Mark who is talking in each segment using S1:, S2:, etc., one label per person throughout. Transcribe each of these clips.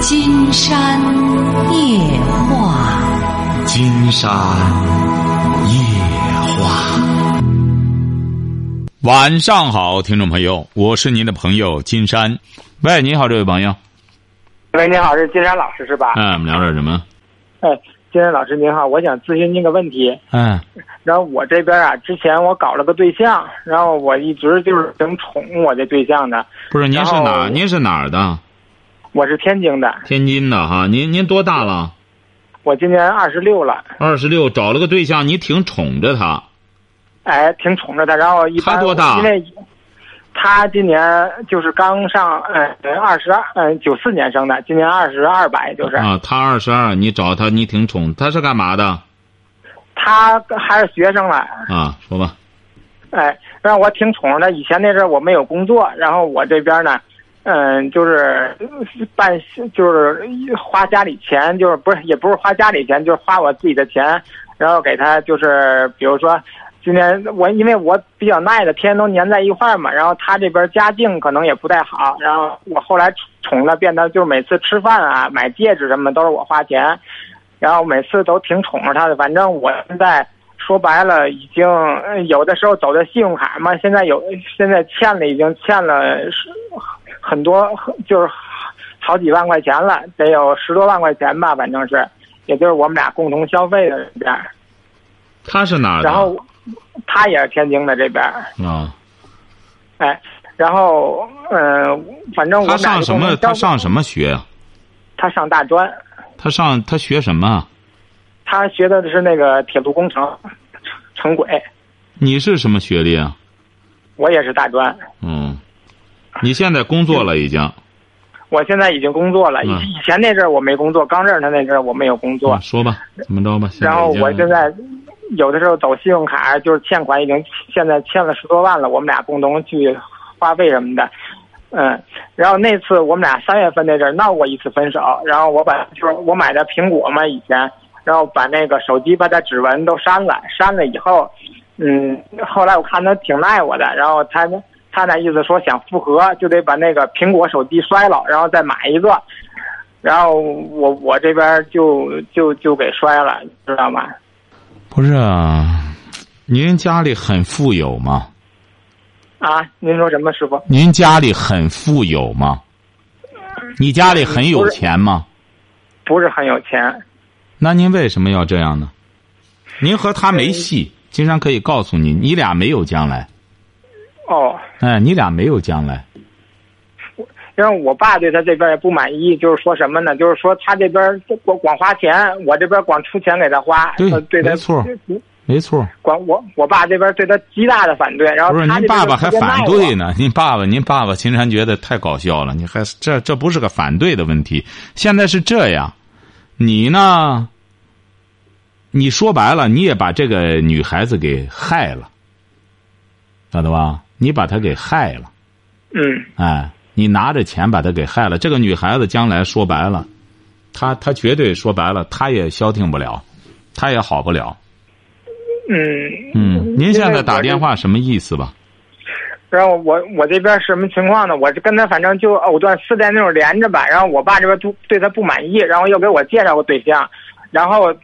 S1: 金山夜话，
S2: 金山夜话。晚上好，听众朋友，我是您的朋友金山。喂，你好，这位朋友。
S3: 喂，你好，是金山老师是吧？
S2: 嗯，我们聊点什么？
S3: 哎，金山老师您好，我想咨询您个问题。
S2: 嗯
S3: 然后我这边啊，之前我搞了个对象，然后我一直就是挺宠我这对象的。
S2: 不是，您是哪儿？您是哪儿的？
S3: 我是天津的，
S2: 天津的哈。您您多大了？
S3: 我今年二十六了，
S2: 二十六，找了个对象，你挺宠着他。
S3: 哎，挺宠着他。然后一般
S2: 他多大
S3: 因为他今年就是刚上，嗯，二十二，嗯，九四年生的，今年二十二百就是。
S2: 啊，他二十二，你找他，你挺宠，他是干嘛的？
S3: 他还是学生了，
S2: 啊，说吧。
S3: 哎，让我挺宠着他。以前那阵儿我没有工作，然后我这边呢，嗯，就是办，就是花家里钱，就是不是也不是花家里钱，就是花我自己的钱，然后给他就是比如说。今年我因为我比较耐的，天天都粘在一块儿嘛，然后他这边家境可能也不太好，然后我后来宠了，变得就是每次吃饭啊、买戒指什么都是我花钱，然后每次都挺宠着他的。反正我现在说白了，已经有的时候走的信用卡嘛，现在有现在欠了，已经欠了是很多，就是好几万块钱了，得有十多万块钱吧，反正是，也就是我们俩共同消费的这边。
S2: 他是哪儿的？
S3: 然后他也是天津的这边，
S2: 啊，
S3: 哎，然后嗯、呃反正我
S2: 他上什么？他上什么学啊？
S3: 他上大专，
S2: 他上他学什么啊？
S3: 他学的是那个铁路工程，城轨。
S2: 你是什么学历啊？
S3: 我也是大专，
S2: 嗯，你现在工作了已经？
S3: 我现在已经工作了。以
S2: 嗯
S3: 以前那阵儿我没工作，刚认识他那阵儿我没有工作
S2: 啊，说吧，怎么着吧？
S3: 然后我现在有的时候走信用卡，就是欠款已经现在欠了十多万了，我们俩共同去花费什么的，嗯，然后那次我们俩三月份那阵儿闹过一次分手，然后我把就是我买的苹果嘛以前，然后把那个手机把他指纹都删了，删了以后，嗯，后来我看他挺赖我的，然后他他那意思说想复合就得把那个苹果手机摔了，然后再买一个。然后我我这边就就就给摔了，你知道吗？
S2: 不是啊？您家里很富有吗？
S3: 啊，您说什么师傅？
S2: 您家里很富有吗？你家里很有钱吗？
S3: 不是很有钱，
S2: 那您为什么要这样呢？您和他没戏，金山可以告诉你，你俩没有将来。
S3: 哦，
S2: 哎，你俩没有将来。
S3: 因为我爸对他这边也不满意，就是说什么呢？就是说他这边光光花钱，我这边光出钱给他花，
S2: 对
S3: 呃对他
S2: 没错没错，
S3: 管我我爸这边对他极大的反对，然后
S2: 不是您爸爸还反对呢？您爸爸，您爸爸，秦山觉得太搞笑了。你还这这不是个反对的问题，现在是这样，你呢？你说白了，你也把这个女孩子给害了，晓得吧？你把她给害了，
S3: 嗯
S2: 哎，你拿着钱把她给害了。这个女孩子将来说白了，她她绝对说白了，她也消停不了，她也好不了。
S3: 嗯
S2: 嗯，您现在打电话什么意思吧？
S3: 然后我我这边什么情况呢？我是跟他反正就藕断丝连那种连着吧。然后我爸这边都对他不满意，然后又给我介绍个对象，然后我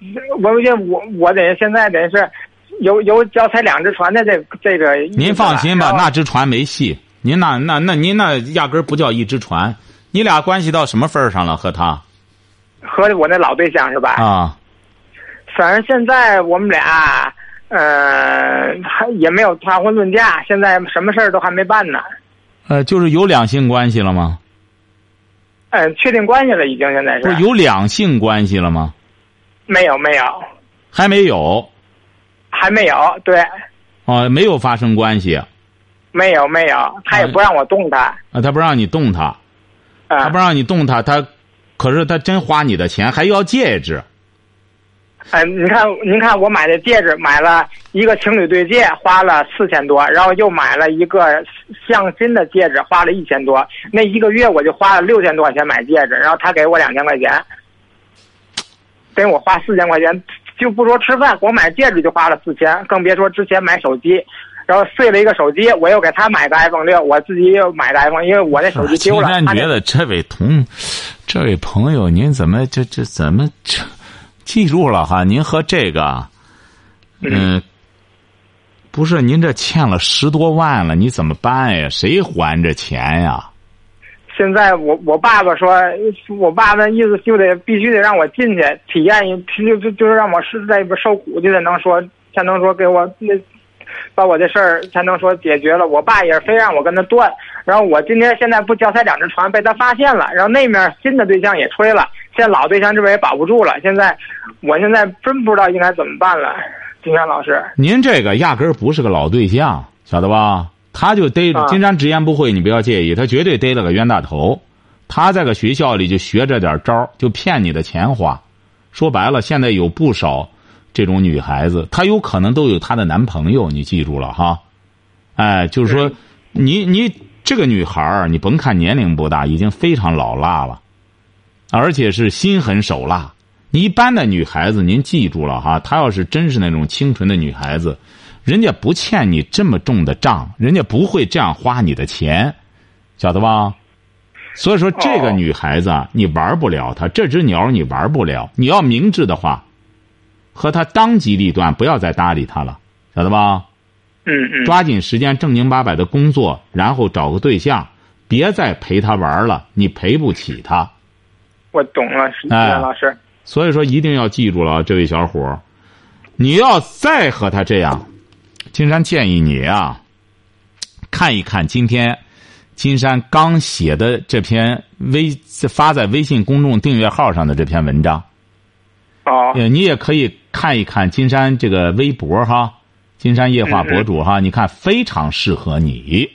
S3: 我我得现在得是有有脚踩两只船的这这个。
S2: 您放心吧，那只船没戏。您那那那您那压根儿不叫一只船，你俩关系到什么份儿上了？和他
S3: 和我那老对象是吧？
S2: 啊，
S3: 反正现在我们俩，呃，还也没有谈婚论嫁，现在什么事儿都还没办呢。
S2: 呃，就是有两性关系了吗？
S3: 嗯、确定关系了，已经现在是
S2: 不是有两性关系了吗？
S3: 没有没有
S2: 还没有
S3: 还没有，对，
S2: 哦，没有发生关系啊，
S3: 没有没有，他也不让我动他，啊
S2: 他不让你动他，他
S3: 啊
S2: 不让你动他，他可是他真花你的钱，还要戒指。
S3: 嗯、您看您看我买的戒指，买了一个情侣对戒，花了四千多，然后又买了一个镶金的戒指，花了一千多，那一个月我就花了六千多块钱买戒指，然后他给我两千块钱，跟我花四千块钱，就不说吃饭，光买戒指就花了四千，更别说之前买手机。然后碎了一个手机，我又给他买个 iPhone 六，我自己又买个 iPhone，因为我的手机丢了。
S2: 金山觉得这位同，这位朋友，您怎么这这怎么这？记住了哈，您和这个，嗯，不是您这欠了十多万了，你怎么办呀？谁还这钱呀？
S3: 现在我我爸爸说，我爸那意思就得必须得让我进去体验一，就就就是让我是在里边受苦，就得能说才能说给我那把我这事儿才能说解决了。我爸也非让我跟他断，然后我今天现在不脚踩两只船被他发现了，然后那面新的对象也吹了，现在老对象这边也保不住了。现在我现在真不知道应该怎么办了，金山老师。
S2: 您这个压根儿不是个老对象，晓得吧？他就逮着金山直言不讳，你不要介意，他绝对逮了个冤大头。他在个学校里就学着点招就骗你的钱花。说白了，现在有不少这种女孩子，她有可能都有她的男朋友，你记住了哈。哎，就是说，你你这个女孩儿，你甭看年龄不大，已经非常老辣了，而且是心狠手辣。你一般的女孩子，您记住了哈，她要是真是那种清纯的女孩子。人家不欠你这么重的账，人家不会这样花你的钱，晓得吧？所以说，这个女孩子你玩不了她，这只鸟你玩不了。你要明智的话，和她当机立断，不要再搭理她了，晓得吧？
S3: 嗯嗯。
S2: 抓紧时间正经八百的工作，然后找个对象，别再陪她玩了，你赔不起她。
S3: 我懂了，哎，老师。
S2: 所以说，一定要记住了，这位小伙你要再和他这样。金山建议你啊，看一看今天金山刚写的这篇微发在微信公众订阅号上的这篇文章。
S3: 哦。
S2: 你也可以看一看金山这个微博哈，金山夜话博主哈，你看非常适合你。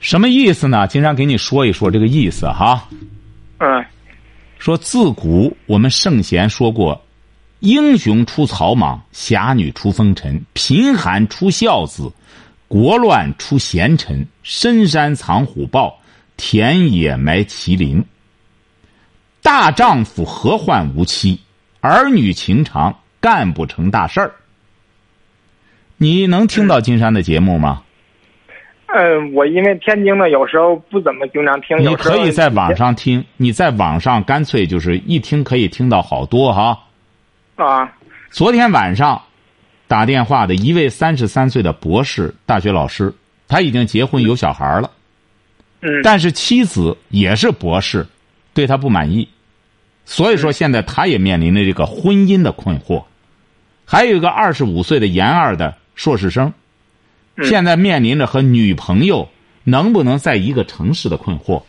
S2: 什么意思呢？金山给你说一说这个意思哈。
S3: 嗯。
S2: 说自古我们圣贤说过。英雄出草莽，侠女出风尘，贫寒出孝子，国乱出贤臣，深山藏虎豹，田野埋麒麟。大丈夫何患无妻？儿女情长，干不成大事儿。你能听到金山的节目吗？
S3: 嗯，我因为天津的有时候不怎么经常听。
S2: 你可以在网上听，你在网上干脆就是一听可以听到好多哈。
S3: 啊！
S2: 昨天晚上打电话的一位三十三岁的博士大学老师，他已经结婚有小孩了。
S3: 嗯。
S2: 但是妻子也是博士，对他不满意，所以说现在他也面临着这个婚姻的困惑。还有一个二十五岁的研二的硕士生，现在面临着和女朋友能不能在一个城市的困惑。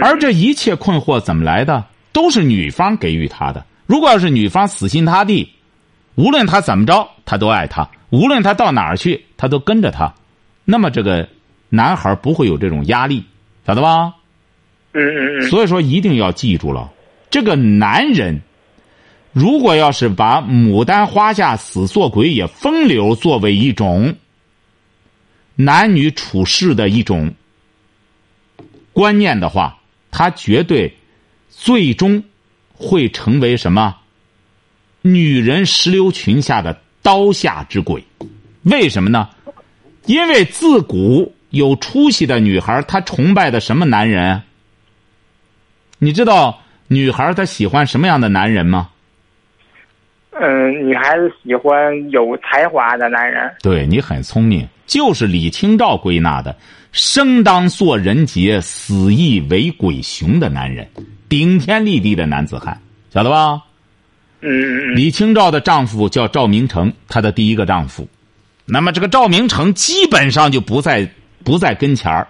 S2: 而这一切困惑怎么来的？都是女方给予他的。如果要是女方死心塌地，无论他怎么着，他都爱他；无论他到哪儿去，他都跟着他。那么这个男孩不会有这种压力，晓得
S3: 吧？嗯嗯嗯。
S2: 所以说一定要记住了，这个男人，如果要是把牡丹花下死做鬼也风流作为一种男女处事的一种观念的话，他绝对最终。会成为什么？女人石榴裙下的刀下之鬼？为什么呢？因为自古有出息的女孩，她崇拜的什么男人？你知道女孩她喜欢什么样的男人吗？
S3: 嗯，女孩子喜欢有才华的男人。
S2: 对你很聪明，就是李清照归纳的“生当作人杰，死亦为鬼雄”的男人。顶天立地的男子汉，晓得
S3: 吧？嗯。
S2: 李清照的丈夫叫赵明诚，她的第一个丈夫。那么这个赵明诚基本上就不在不在跟前儿，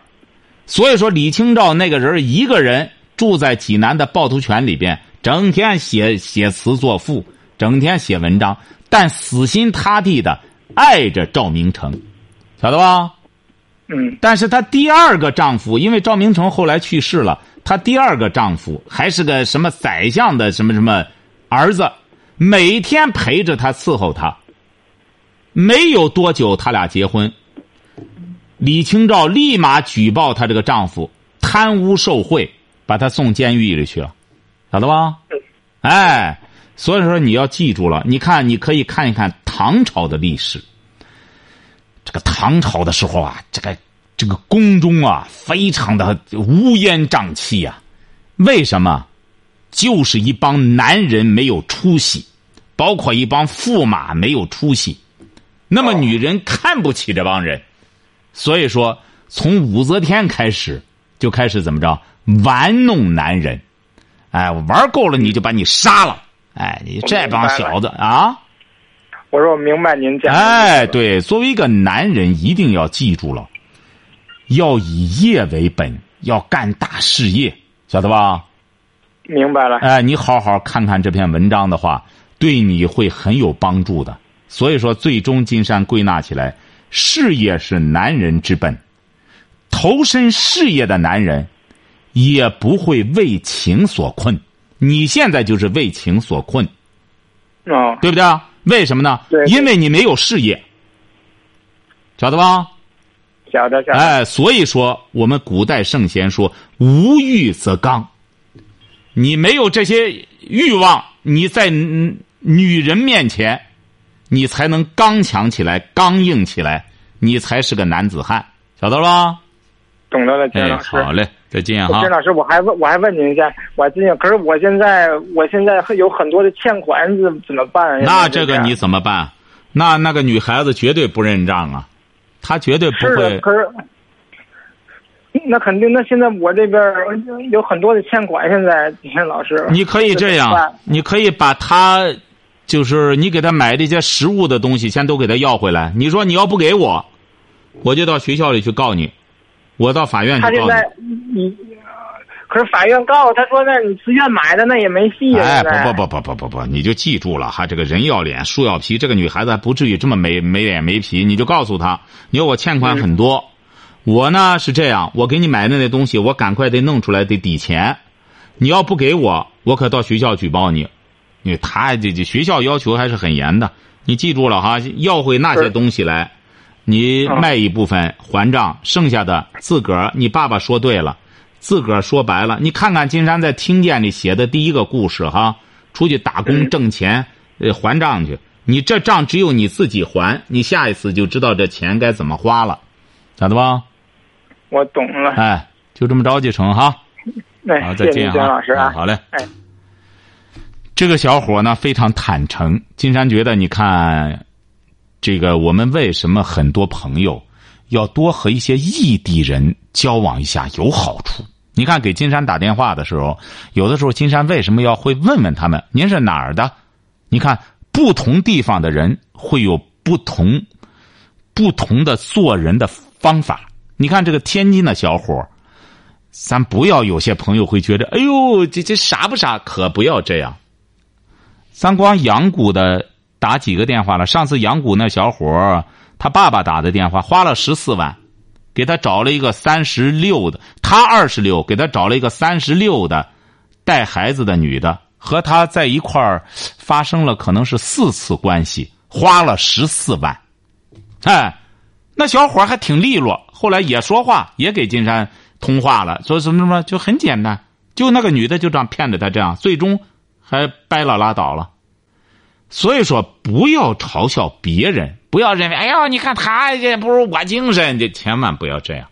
S2: 所以说李清照那个人一个人住在济南的趵突泉里边，整天写写词作赋，整天写文章，但死心塌地的爱着赵明诚，晓得吧？
S3: 嗯。
S2: 但是她第二个丈夫，因为赵明诚后来去世了。她第二个丈夫还是个什么宰相的什么什么儿子，每天陪着她伺候她。没有多久，他俩结婚。李清照立马举报她这个丈夫贪污受贿，把他送监狱里去了，晓得吧？哎，所以说你要记住了。你看，你可以看一看唐朝的历史，这个唐朝的时候啊，这个这个宫中啊，非常的乌烟瘴气呀。为什么？就是一帮男人没有出息，包括一帮驸马没有出息。那么女人看不起这帮人，所以说从武则天开始就开始怎么着玩弄男人，哎，玩够了你就把你杀了，哎，你这帮小子啊！
S3: 我说我明白您讲。
S2: 哎，对，作为一个男人，一定要记住了，要以业为本，要干大事业，晓得吧？
S3: 明白了。
S2: 哎，你好好看看这篇文章的话，对你会很有帮助的。所以说，最终金山归纳起来，事业是男人之本，投身事业的男人，也不会为情所困。你现在就是为情所困，
S3: 哦，
S2: 对不对？为什么呢？
S3: 对
S2: 因为你没有事业，晓得吧？
S3: 晓得晓得。
S2: 哎，所以说我们古代圣贤说“无欲则刚”，你没有这些欲望，你在嗯女人面前，你才能刚强起来、刚硬起来，你才是个男子汉，晓得了吧？
S3: 懂得了，金
S2: 哎，
S3: 老师。
S2: 好嘞，再见哈
S3: 金。老师，我还问，我还问您一下，我最近可是我现在，我现在有很多的欠款，怎怎么办？
S2: 那这个你怎么办？那那个女孩子绝对不认账啊，她绝对不会。
S3: 可是那肯定，那现在我这边有很多的欠款，现在金老师，
S2: 你可以这样，你可以把他，就是你给他买这些实物的东西，先都给他要回来。你说你要不给我，我就到学校里去告你，我到法院去告
S3: 他现在
S2: 你。
S3: 你，可是法院告他说，那你自愿买的那也没戏啊。
S2: 哎，不不不不不不不，你就记住了哈，这个人要脸，树要皮。这个女孩子还不至于这么没没脸没皮，你就告诉她，你说我欠款很多，我呢是这样，我给你买的那东西，我赶快得弄出来得抵钱，你要不给我，我可到学校举报你，因为他这这学校要求还是很严的，你记住了哈，要回那些东西来，你
S3: 嗯
S2: 卖一部分还账，剩下的自个儿，你爸爸说对了。自个儿说白了，你看看金山在听见里写的第一个故事哈，出去打工
S3: 嗯
S2: 挣钱，呃，还账去。你这账只有你自己还，你下一次就知道这钱该怎么花了，咋的吧？
S3: 我懂了。
S2: 哎，就这么着就成哈。
S3: 哎，
S2: 再见哈。
S3: 老师啊。
S2: 好嘞。
S3: 哎，
S2: 这个小伙呢非常坦诚。金山觉得，你看，这个我们为什么很多朋友要多和一些异地人交往一下有好处？你看，给金山打电话的时候，有的时候金山为什么要会问问他们您是哪儿的？你看，不同地方的人会有不同不同的做人的方法。你看这个天津的小伙儿咱不要有些朋友会觉得，哎呦，这这傻不傻？可不要这样。咱光阳谷的打几个电话了？上次阳谷那小伙儿他爸爸打的电话，花了十四万，给他找了一个三十六的，他二十六，给他找了一个三十六的带孩子的女的，和他在一块儿发生了可能是四次关系，花了十四万。哎，那小伙儿还挺利落，后来也说话，也给金山通话了，说什么什么，就很简单，就那个女的就这样骗着他，这样最终还掰了拉倒了。所以说，不要嘲笑别人，不要认为，哎呀，你看他这不如我精神，这千万不要这样。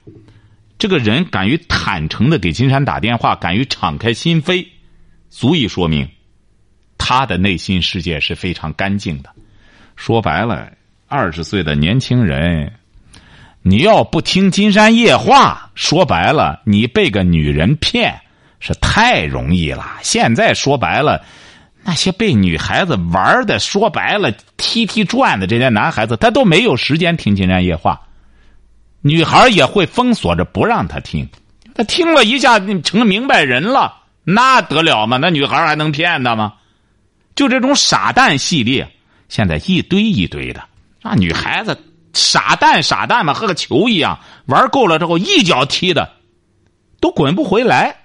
S2: 这个人敢于坦诚的给金山打电话，敢于敞开心扉，足以说明他的内心世界是非常干净的。说白了，二十岁的年轻人，你要不听金山夜话，说白了，你被个女人骗是太容易了。现在说白了，那些被女孩子玩的，说白了踢踢转的这些男孩子，他都没有时间听金山夜话。女孩也会封锁着不让他听，他听了一下成明白人了，那得了吗？那女孩还能骗他吗？就这种傻蛋系列，现在一堆一堆的，那女孩子傻蛋傻蛋嘛，和个球一样，玩够了之后一脚踢的，都滚不回来。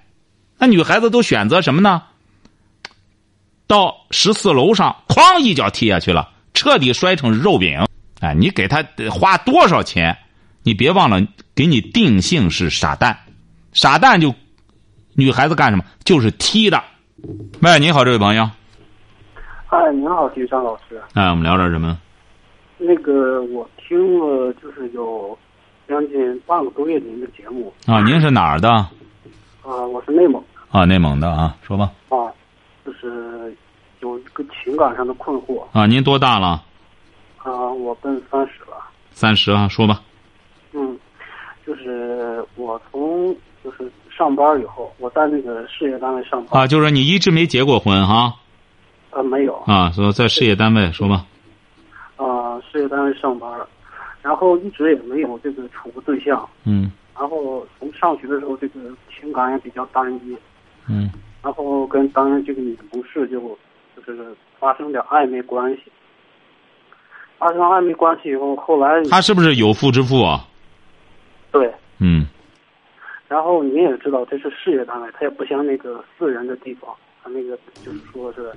S2: 那女孩子都选择什么呢？到十四楼上，哐一脚踢下去了，彻底摔成肉饼。哎，你给他花多少钱？你别忘了，给你定性是傻蛋，傻蛋就女孩子干什么？就是踢的。喂，你好，这位朋友。
S4: 嗨，您好，金山老师。
S2: 哎，我们聊点什么？
S4: 那个我听了就是有将近半个多月您的节目
S2: 啊，您是哪儿的？
S4: 啊、我是内蒙
S2: 啊，内蒙的啊，说吧。
S4: 啊，就是有一个情感上的困惑
S2: 啊，您多大了？
S4: 啊，我奔三十了，
S2: 三十啊，说吧。
S4: 嗯，就是我从就是上班以后，我在那个事业单位上班
S2: 啊，就是你一直没结过婚哈？
S4: 啊没有
S2: 啊，说在事业单位说吧。
S4: 啊，事业单位上班，然后一直也没有这个处过对象，
S2: 嗯
S4: 然后从上学的时候这个情感也比较单一，
S2: 嗯
S4: 然后跟当时这个女同事就就是发生点暧昧关系，发生暧昧关系以后，后来
S2: 他是不是有妇之夫啊？
S4: 对，
S2: 嗯。
S4: 然后您也知道这是事业单位，他也不像那个私人的地方，他那个就是说是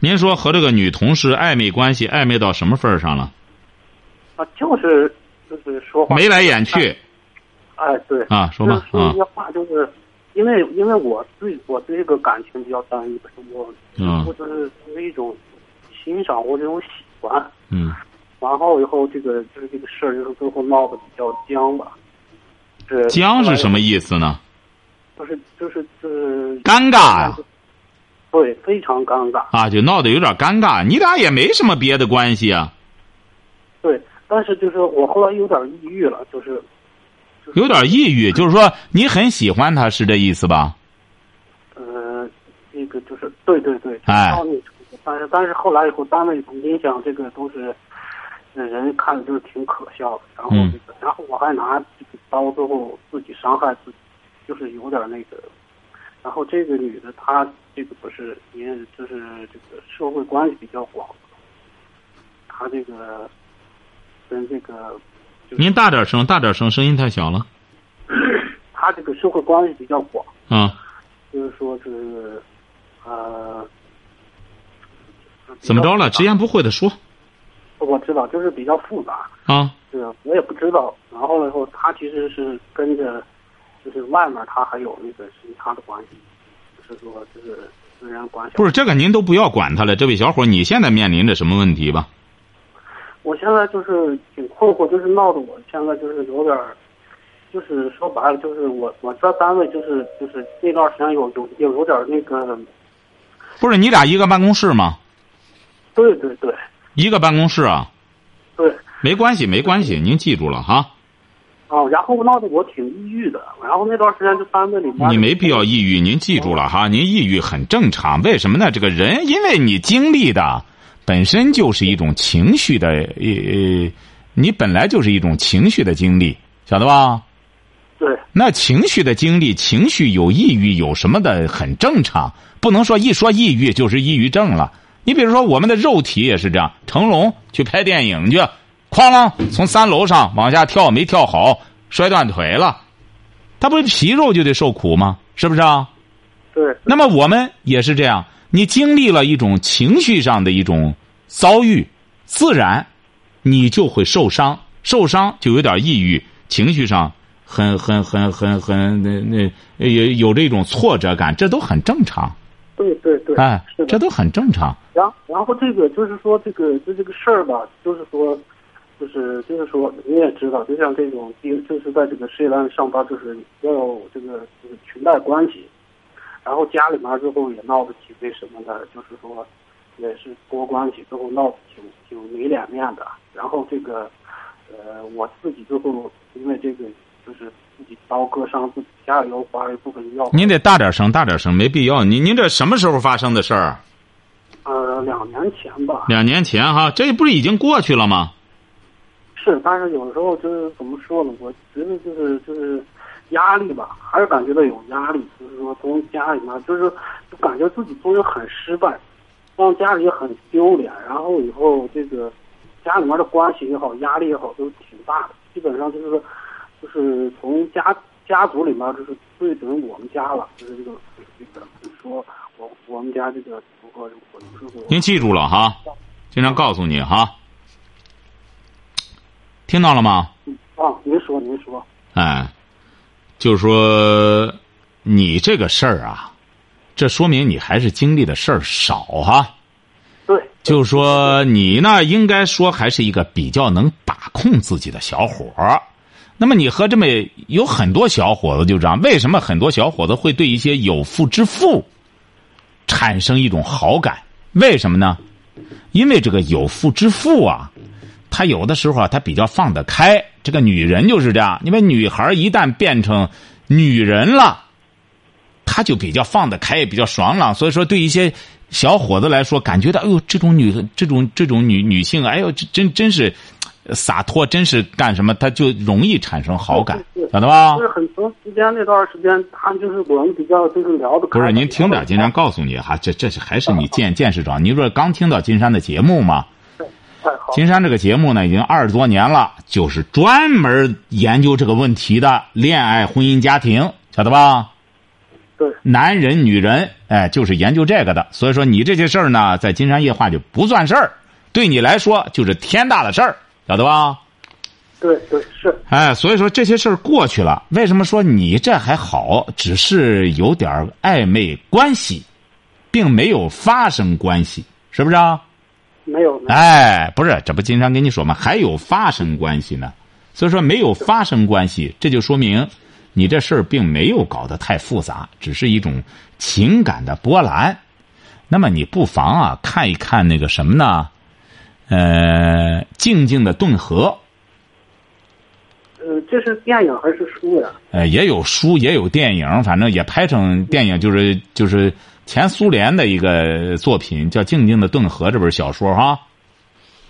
S2: 您说和这个女同事暧昧关系暧昧到什么份儿上了？
S4: 啊，就是就是说话
S2: 眉来眼去。
S4: 哎，对。
S2: 啊，说吧啊
S4: 说一些话，就是因为因为我对我对这个感情比较单一，我
S2: 嗯
S4: 我就是是一种欣赏或者一种喜欢，
S2: 嗯
S4: 然后以后这个就是这个事儿，就是最后闹得比较僵吧。是
S2: 僵是什么？意思呢？
S4: 就是就是就是
S2: 尴尬呀、
S4: 对，非常尴尬。
S2: 啊，就闹得有点尴尬。你俩也没什么别的关系啊，
S4: 对，但是就是我后来有点抑郁了，就是
S2: 有点抑郁，就是说你很喜欢他，是这意思吧？
S4: 呃，那个就是对对对，
S2: 哎。
S4: 但是但是后来以后单位您想这个都是，那人看着就是挺可笑的，然后
S2: 嗯。
S4: 这个、然后我还拿这个刀最后自己伤害自己，就是有点那个，然后这个女的她这个不是也就是这个社会关系比较广，她这个跟这个就是
S2: 您大点声，大点声，声音太小了。
S4: 他这个社会关系比较广。
S2: 啊，
S4: 就是说是，呃，
S2: 怎么着了？直言不讳的说
S4: 我知道，就是比较复杂，
S2: 啊。
S4: 是我也不知道。然后了以后，他其实是跟着，就是外面他还有那个其他的关系，就是说就是私人关系。
S2: 不是这个，您都不要管他了。这位小伙，你现在面临着什么问题吧？
S4: 我现在就是挺困惑，就是闹得我现在就是有点儿，就是说白了，就是我我在单位就是就是那段时间有有有有点儿那个，
S2: 不是你俩一个办公室吗？
S4: 对对对
S2: 一个办公室啊，
S4: 对。
S2: 没关系，没关系，您记住了哈。
S4: 啊，然后闹得我挺抑郁的，然后那段时间就单位里面
S2: 你没必要抑郁，您记住了哈，您抑郁很正常。为什么呢？这个人，因为你经历的本身就是一种情绪的，呃，你本来就是一种情绪的经历，晓得吧？
S4: 对
S2: 那情绪的经历，情绪有抑郁有什么的，很正常，不能说一说抑郁就是抑郁症了。你比如说，我们的肉体也是这样，成龙去拍电影去，哐啷从三楼上往下跳，没跳好，摔断腿了，他不是皮肉就得受苦吗？是不是啊？
S4: 对
S2: 那么我们也是这样，你经历了一种情绪上的一种遭遇，自然你就会受伤，受伤就有点抑郁，情绪上很很很很很那那有有这种挫折感，这都很正常，
S4: 对对对，
S2: 哎这都很正常。
S4: 然后然后这个就是说这个就这个事儿吧，就是说，就是就是说你也知道，就像这种就是在这个事业单位上班，就是要有这个就是裙带关系，然后家里面最后也闹得挺那什么的，就是说也是多关系，最后闹得挺挺没脸面的。然后这个呃我自己最后因为这个就是自己刀割伤自己，家里又花了一部分药，
S2: 您得大点声，大点声，没必要。您您这什么时候发生的事儿？
S4: 呃两年前吧，
S2: 两年前哈，这不是已经过去了吗？
S4: 是，但是有时候就是怎么说呢？我觉得就是就是压力吧，还是感觉到有压力。就是说从家里面，就是就感觉自己做人很失败，让家里很丢脸。然后以后这个家里面的关系也好，压力也好，都挺大的。基本上就是说，就是从家家族里面，就是对准我们家了，就是这个这个，就是说我我们家这个如何如何，
S2: 您记住了哈，经常告诉你哈，听到了吗？
S4: 啊，您说您说，
S2: 哎，就是说，你这个事儿啊，这说明你还是经历的事儿少哈。
S4: 对
S2: 就是说你呢，应该说还是一个比较能把控自己的小伙儿。那么你和这么有很多小伙子就这样，为什么很多小伙子会对一些有妇之夫产生一种好感？为什么呢？因为这个有妇之夫啊，他有的时候啊，他比较放得开。这个女人就是这样，因为女孩一旦变成女人了，她就比较放得开，也比较爽朗。所以说，对一些小伙子来说，感觉到哎呦，这种女这种这种女女性，哎呦，真真是洒脱，真是干什么，他就容易产生好感，晓得吧？
S4: 就是很长时间那段时间，他就是我们比较就是聊的。
S2: 不是您听点，金山告诉你哈，这这是还是你见见识长。你说刚听到金山的节目吗？金山这个节目呢，已经二十多年了，就是专门研究这个问题的恋爱、婚姻、家庭，晓得吧？
S4: 对，
S2: 男人、女人，哎，就是研究这个的。所以说，你这些事儿呢，在金山夜话就不算事儿，对你来说就是天大的事儿，晓得吧？
S4: 对对是。
S2: 哎，所以说这些事儿过去了，为什么说你这还好？只是有点暧昧关系，并没有发生关系，是不是啊？
S4: 没有。
S2: 哎，不是，这不经常跟你说吗？还有发生关系呢。所以说没有发生关系，这就说明你这事儿并没有搞得太复杂，只是一种情感的波澜。那么你不妨啊看一看那个什么呢？呃，静静的顿河。
S4: 呃，这是电影还是书呀？
S2: 呃，也有书，也有电影，反正也拍成电影，就是就是前苏联的一个作品，叫《静静的顿河》这本小说哈。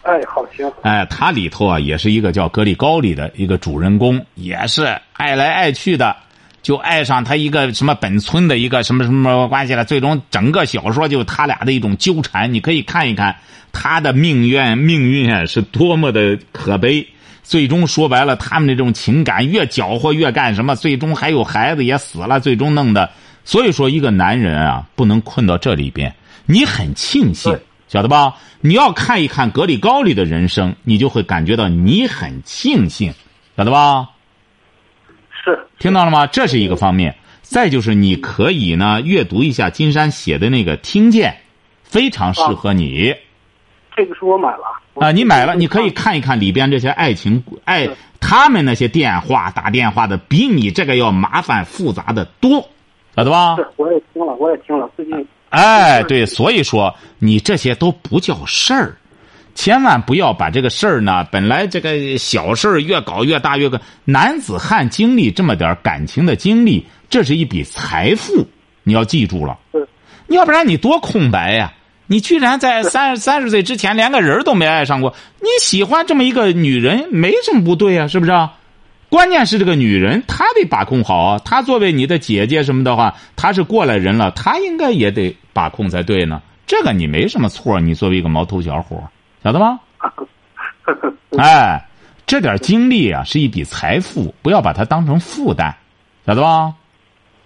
S4: 哎，好行。
S2: 哎，它里头啊，也是一个叫格里高里的一个主人公，也是爱来爱去的，就爱上他一个什么本村的一个什么什么关系了。最终整个小说就他俩的一种纠缠，你可以看一看他的命运，命运啊是多么的可悲。最终说白了，他们这种情感越搅和越干什么，最终还有孩子也死了，最终弄的。所以说，一个男人啊，不能困到这里边。你很庆幸，晓得吧？你要看一看格里高里的人生，你就会感觉到你很庆幸，晓得吧？
S4: 是。
S2: 听到了吗？这是一个方面。再就是，你可以呢阅读一下金山写的那个《听见》，非常适合你。
S4: 这个书我买了。
S2: 啊，你买了，你可以看一看里边这些爱情爱，他们那些电话打电话的，比你这个要麻烦复杂的多，晓得吧？
S4: 是，我也听了，我也听了，最近。
S2: 哎，对，所以说你这些都不叫事儿，千万不要把这个事儿呢，本来这个小事儿越搞越大，越个男子汉经历这么点感情的经历，这是一笔财富，你要记住了。
S4: 对。
S2: 你要不然你多空白呀。你居然在三三十岁之前连个人都没爱上过，你喜欢这么一个女人没什么不对啊，是不是？关键是这个女人她得把控好啊，她作为你的姐姐什么的话，她是过来人了，她应该也得把控才对呢。这个你没什么错，你作为一个毛头小伙，晓得吗？哎，这点经历啊是一笔财富，不要把它当成负担，晓得吧？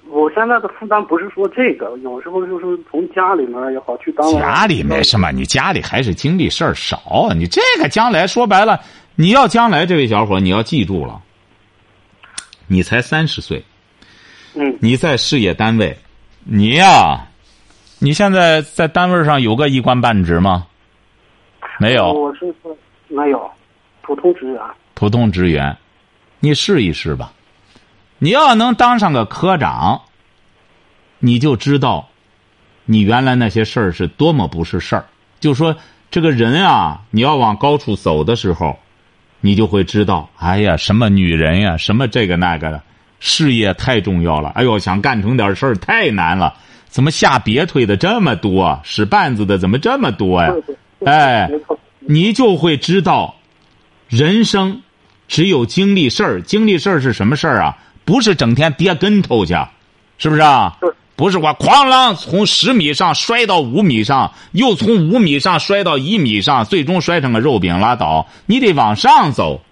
S4: 我现在的负担不是说这个，有时候就是从家里面也好去当。
S2: 家里没什么，你家里还是经历事儿少。你这个将来说白了，你要将来这位小伙，你要记住了，你才三十岁，
S4: 嗯，
S2: 你在事业单位，你呀，你现在在单位上有个一官半职吗？没有。
S4: 我是没有，普通职员。
S2: 普通职员，你试一试吧。你要能当上个科长，你就知道，你原来那些事儿是多么不是事儿。就说这个人啊，你要往高处走的时候，你就会知道，哎呀，什么女人呀，什么这个那个的，事业太重要了。哎呦，想干成点事儿太难了，怎么下别腿的这么多，使绊子的怎么这么多呀？哎，你就会知道，人生只有经历事儿，经历事儿是什么事儿啊？不是整天跌跟头去，是不是啊？不是我哐啷从十米上摔到五米上，又从五米上摔到一米上，最终摔成个肉饼拉倒。你得往上走，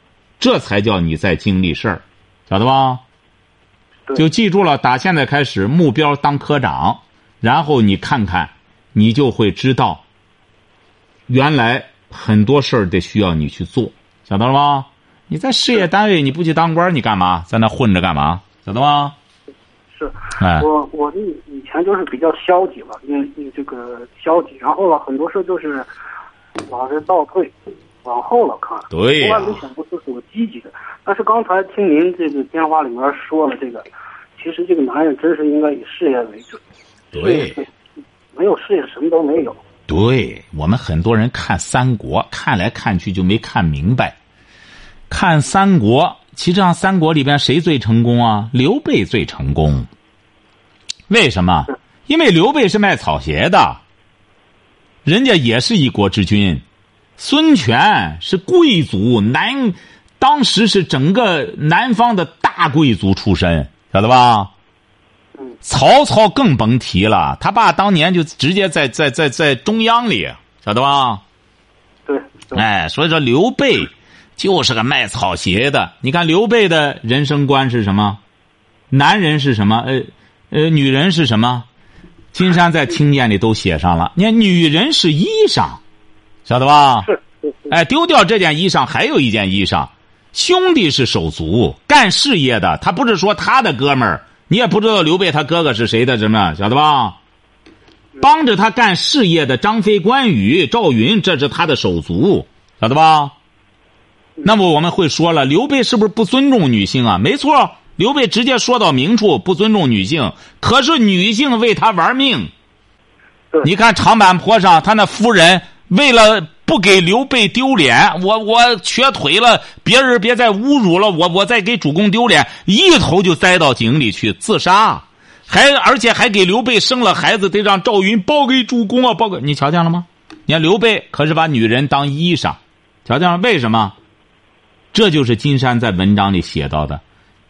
S2: 这才叫你在经历事儿，晓得吧？就记住了，打现在开始，目标当科长，然后你看看，你就会知道，原来很多事儿得需要你去做，晓得了吗？你在事业单位你不去当官，你干嘛？在那混着干嘛？晓得吗？
S4: 是，
S2: 哎，
S4: 我我以以前就是比较消极了，因为这个消极，然后了很多事就是，老是倒退，往后了看。
S2: 对呀
S4: 从来没想过这是我积极的。但是刚才听您这个电话里面说了这个，其实这个男人真是应该以事业为准。
S2: 对
S4: 没有事业什么都没有。
S2: 对我们很多人看三国，看来看去就没看明白。看三国，其实上三国里边谁最成功啊？刘备最成功。为什么？因为刘备是卖草鞋的，人家也是一国之君。孙权是贵族南，当时是整个南方的大贵族出身，晓得吧？曹操更甭提了，他爸当年就直接在在在在中央里，晓得吧？
S4: 对，对
S2: 哎，所以说刘备就是个卖草鞋的。你看刘备的人生观是什么？男人是什么？呃呃，女人是什么？金山在听见里都写上了。你看，女人是衣裳，晓得吧？哎，丢掉这件衣裳，还有一件衣裳。兄弟是手足，干事业的，他不是说他的哥们儿，你也不知道刘备他哥哥是谁的，什么晓得吧？帮着他干事业的张飞、关羽、赵云，这是他的手足，晓得吧？那么我们会说了，刘备是不是不尊重女性啊？没错，刘备直接说到明处，不尊重女性。可是女性为他玩命，你看长坂坡上，他那夫人为了不给刘备丢脸，我我瘸腿了，别人别再侮辱了我，我再给主公丢脸，一头就栽到井里去自杀，还而且还给刘备生了孩子，得让赵云报给主公啊，报给你瞧见了吗？你看刘备可是把女人当衣裳，瞧见了为什么？这就是金山在文章里写到的，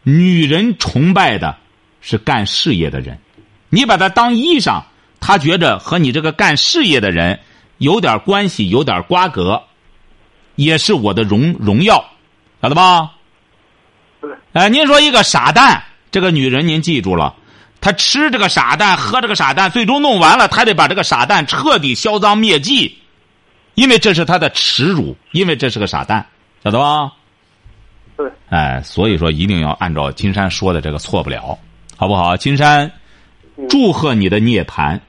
S2: 女人崇拜的是干事业的人，你把她当衣裳，她觉着和你这个干事业的人有点关系，有点瓜葛，也是我的荣荣耀，晓得吧？
S4: 对
S2: 哎，您说一个傻蛋，这个女人您记住了，她吃这个傻蛋，喝这个傻蛋，最终弄完了，她得把这个傻蛋彻底销赃灭迹，因为这是她的耻辱，因为这是个傻蛋，晓得吧？
S4: 对，
S2: 哎，所以说一定要按照金山说的这个错不了，好不好？金山，祝贺你的涅槃，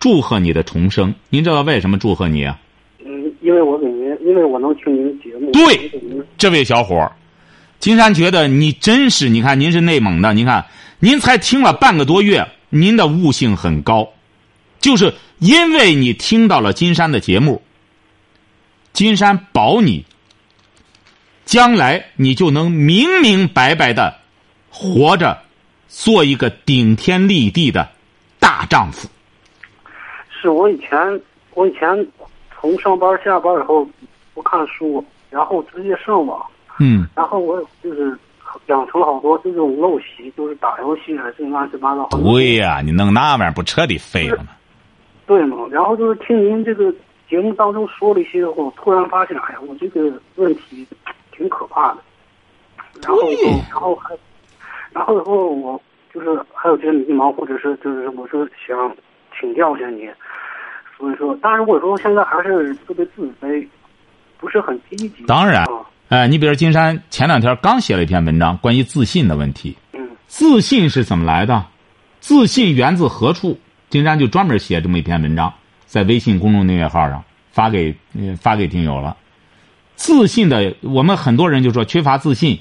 S2: 祝贺你的重生。您知道为什么祝贺你啊？
S4: 嗯，因为我给您，因为我能听您的节目。
S2: 对这位小伙儿，金山觉得你真是，你看您是内蒙的，您看您才听了半个多月，您的悟性很高，就是因为你听到了金山的节目，金山保你，将来你就能明明白白的活着，做一个顶天立地的大丈夫。
S4: 是我以前，我以前从上班下班以后不看书，然后直接上网，
S2: 嗯，
S4: 然后我就是养成了好多这种陋习，就是打游戏还是乱七八糟。
S2: 对呀、你弄那玩意儿不彻底废了吗？
S4: 对嘛？然后就是听您这个节目当中说了一些我，突然发现，哎呀，我这个问题挺可怕的。然后，然后还，然后以后我就是还有些迷茫，或者是就是我是想请教一下你。所以说，当然我说现在还是特别自卑，不是很积极。
S2: 当然
S4: 啊，
S2: 哎，你比如金山前两天刚写了一篇文章，关于自信的问题。
S4: 嗯
S2: 自信是怎么来的？自信源自何处？金山就专门写这么一篇文章，在微信公众订阅号上发给呃发给听友了。自信的，我们很多人就说缺乏自信，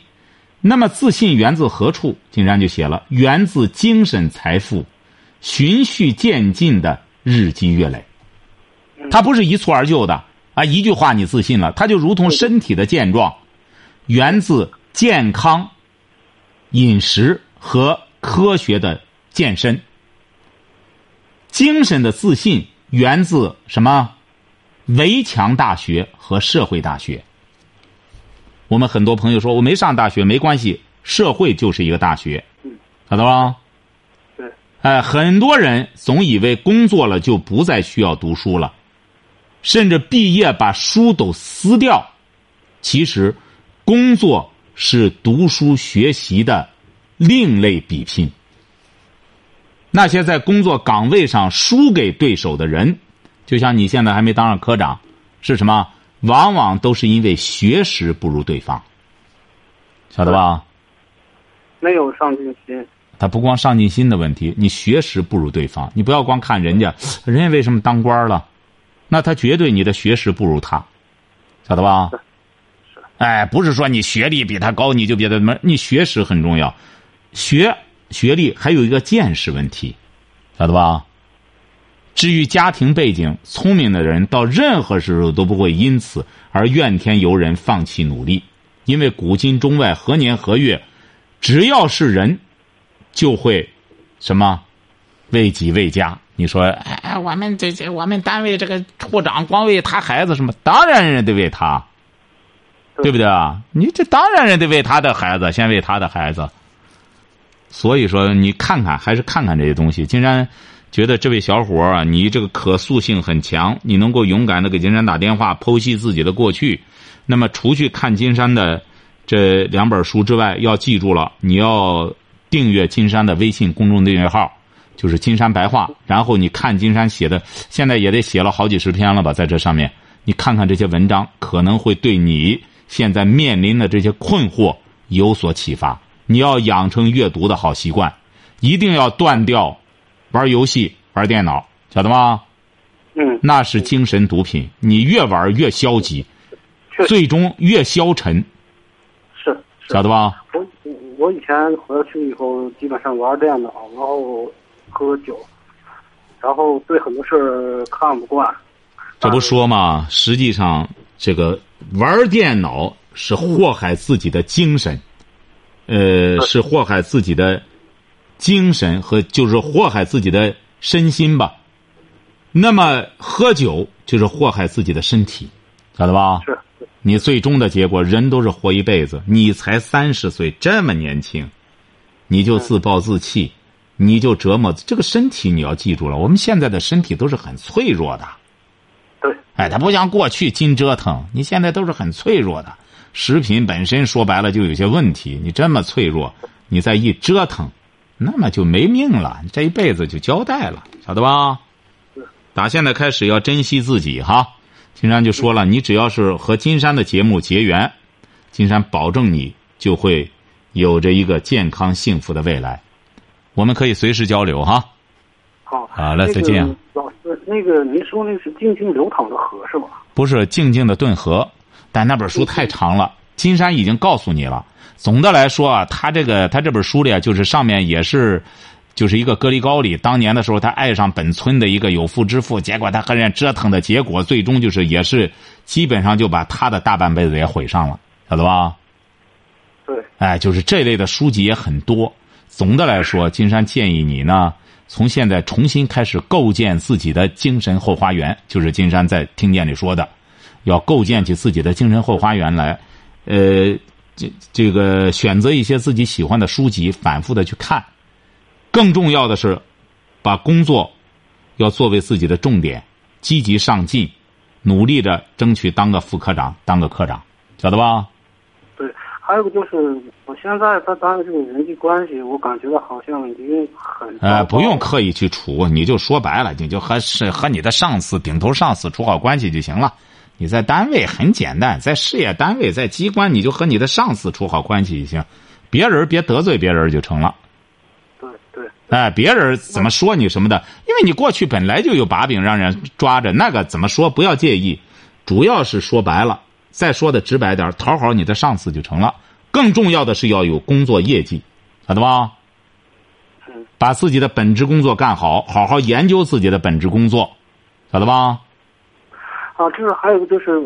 S2: 那么自信源自何处？金山就写了，源自精神财富循序渐进的日积月累。它不是一蹴而就的啊！一句话你自信了，它就如同身体的健壮，源自健康饮食和科学的健身。精神的自信源自什么？围墙大学和社会大学。我们很多朋友说我没上大学没关系，社会就是一个大学，晓得吧？
S4: 对，
S2: 哎，很多人总以为工作了就不再需要读书了，甚至毕业把书都撕掉。其实，工作是读书学习的另类比拼。那些在工作岗位上输给对手的人，就像你现在还没当上科长，是什么？往往都是因为学识不如对方，晓得吧？
S4: 没有上进心。
S2: 他不光上进心的问题，你学识不如对方，你不要光看人家，人家为什么当官了？那他绝对你的学识不如他，晓得吧？哎，不是说你学历比他高你就别的什么，你学识很重要，学学历还有一个见识问题，晓得吧？至于家庭背景，聪明的人到任何时候都不会因此而怨天尤人、放弃努力，因为古今中外何年何月，只要是人，就会什么为己为家。你说，哎，我们这这我们单位这个处长光为他孩子什么？当然人得为他，对不对啊？你这当然人得为他的孩子，先为他的孩子。所以说，你看看，还是看看这些东西。金山觉得这位小伙啊，你这个可塑性很强，你能够勇敢的给金山打电话，剖析自己的过去。那么，除去看金山的这两本书之外，要记住了，你要订阅金山的微信公众订阅号。就是金山白话，然后你看金山写的，现在也得写了好几十篇了吧，在这上面，你看看这些文章，可能会对你现在面临的这些困惑有所启发。你要养成阅读的好习惯，一定要断掉玩游戏、玩电脑，晓得吗？
S4: 嗯，
S2: 那是精神毒品，你越玩越消极，最终越消沉，
S4: 是是
S2: 晓得吧？
S4: 我我以前回去以后，基本上玩电脑，然后喝酒，然后对很多事儿看不惯。
S2: 这不说嘛？实际上，这个玩电脑是祸害自己的精神，呃，是祸害自己的精神和就是祸害自己的身心吧。那么喝酒就是祸害自己的身体，晓得吧？
S4: 是
S2: 你最终的结果，人都是活一辈子，你才三十岁，这么年轻，你就自暴自弃，你就折磨这个身体。你要记住了，我们现在的身体都是很脆弱的。
S4: 对，
S2: 哎，它不像过去金折腾，你现在都是很脆弱的。食品本身说白了就有些问题，你这么脆弱，你再一折腾，那么就没命了，你这一辈子就交代了，晓得吧？打现在开始要珍惜自己哈。金山就说了，你只要是和金山的节目结缘，金山保证你就会有着一个健康幸福的未来。我们可以随时交流哈。
S4: 好，
S2: 好嘞再见
S4: 老师，那个您说那是静静流淌的河是吧？
S2: 不是静静的顿河，但那本书太长了。金山已经告诉你了。总的来说啊，他这个他这本书里啊，就是上面也是，就是一个格里高里当年的时候，他爱上本村的一个有妇之夫，结果他和人家折腾的结果，最终就是也是基本上就把他的大半辈子也毁上了，晓得吧？
S4: 对，
S2: 哎，就是这类的书籍也很多。总的来说，金山建议你呢，从现在重新开始构建自己的精神后花园，就是金山在听见里说的，要构建起自己的精神后花园来。呃，这这个选择一些自己喜欢的书籍，反复的去看。更重要的是，把工作要作为自己的重点，积极上进，努力着争取当个副科长，当个科长，晓得吧？
S4: 对，还有个就是，我现在在单位这个人际关系，我感觉到好像已经很
S2: 呃，不用刻意去处，你就说白了，你就和是和你的上司、顶头上司处好关系就行了。你在单位很简单，在事业单位、在机关，你就和你的上司处好关系就行，别人别得罪别人就成了。
S4: 对对
S2: 哎，别人怎么说你什么的，因为你过去本来就有把柄让人抓着，那个怎么说不要介意，主要是说白了，再说的直白点，讨好你的上司就成了。更重要的是要有工作业绩，晓得吧？
S4: 嗯
S2: 把自己的本职工作干好，好好研究自己的本职工作，晓得吧？
S4: 啊，就是还有个就是，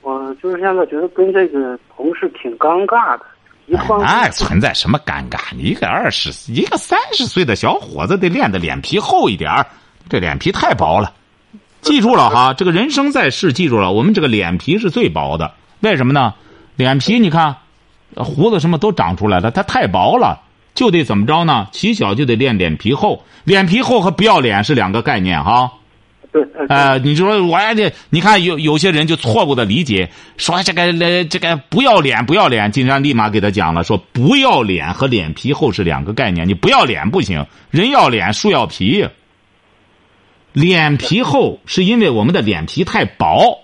S4: 我就是现在觉得跟这个同事挺尴尬的，一方面
S2: 哎，存在什么尴尬？你一个二十，一个三十岁的小伙子，得练的脸皮厚一点儿这脸皮太薄了。记住了哈，这个人生在世，记住了，我们这个脸皮是最薄的。为什么呢？脸皮你看，胡子什么都长出来了，它太薄了，就得怎么着呢？起小就得练脸皮厚，脸皮厚和不要脸是两个概念哈。
S4: 对，呃
S2: 呃，你就说我呀这，你看有有些人就错误的理解，说这个呃这个不要脸不要脸，金山立马给他讲了，说不要脸和脸皮厚是两个概念，你不要脸不行，人要脸树要皮。脸皮厚是因为我们的脸皮太薄，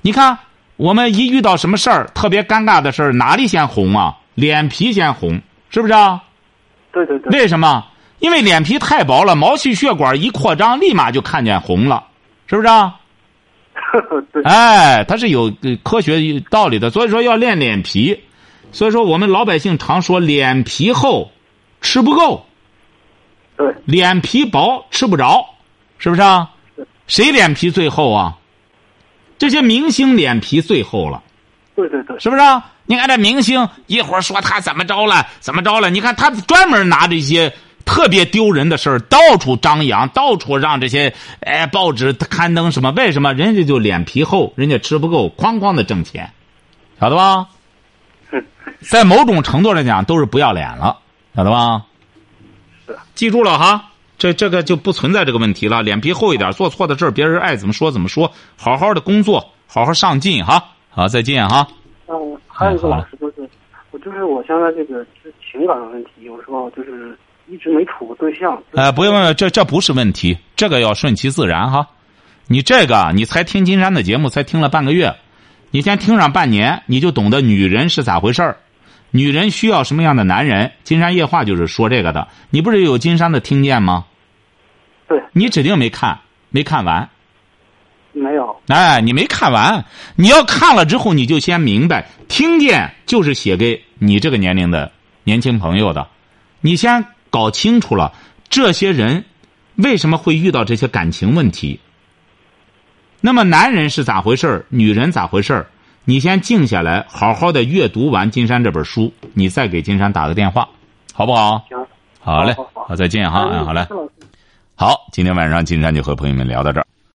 S2: 你看我们一遇到什么事儿特别尴尬的事儿，哪里先红啊？脸皮先红，是不是啊？
S4: 对对对，
S2: 为什么？因为脸皮太薄了，毛细血管一扩张，立马就看见红了，是不是啊？
S4: 对，
S2: 哎，它是有呃科学道理的，所以说要练脸皮。所以说我们老百姓常说脸皮厚，吃不够；
S4: 对，
S2: 脸皮薄，吃不着，是不是啊？谁脸皮最厚啊？这些明星脸皮最厚了，
S4: 对对对，
S2: 是不是啊？你看这明星一会儿说他怎么着了，怎么着了？你看他专门拿这些特别丢人的事儿到处张扬，到处让这些哎报纸刊登什么？为什么人家就脸皮厚，人家吃不够，哐哐的挣钱，晓得吧？在某种程度上讲，都是不要脸了，晓得吧？
S4: 是。
S2: 记住了哈，这这个就不存在这个问题了。脸皮厚一点，做错的事儿，别人爱怎么说怎么说，好好的工作，好好上进哈。好，再见哈。
S4: 嗯，还有一个老师就是，我就是我现在这个是情感的问题，有时候就是一直没处过对象。
S2: 呃，不用，这这不是问题，这个要顺其自然哈。你这个，你才听金山的节目，才听了半个月，你先听上半年，你就懂得女人是咋回事儿，女人需要什么样的男人。金山夜话就是说这个的。你不是有金山的听见吗？
S4: 对，
S2: 你指定没看，没看完。
S4: 没有。
S2: 哎，你没看完，你要看了之后，你就先明白，听见就是写给你这个年龄的年轻朋友的。你先搞清楚了这些人为什么会遇到这些感情问题。那么男人是咋回事儿，女人咋回事儿？你先静下来，好好的阅读完金山这本书，你再给金山打个电话，好不好？
S4: 行，
S2: 好嘞，
S4: 好
S2: 再见哈，嗯，好嘞好，今天晚上金山就和朋友们聊到这儿。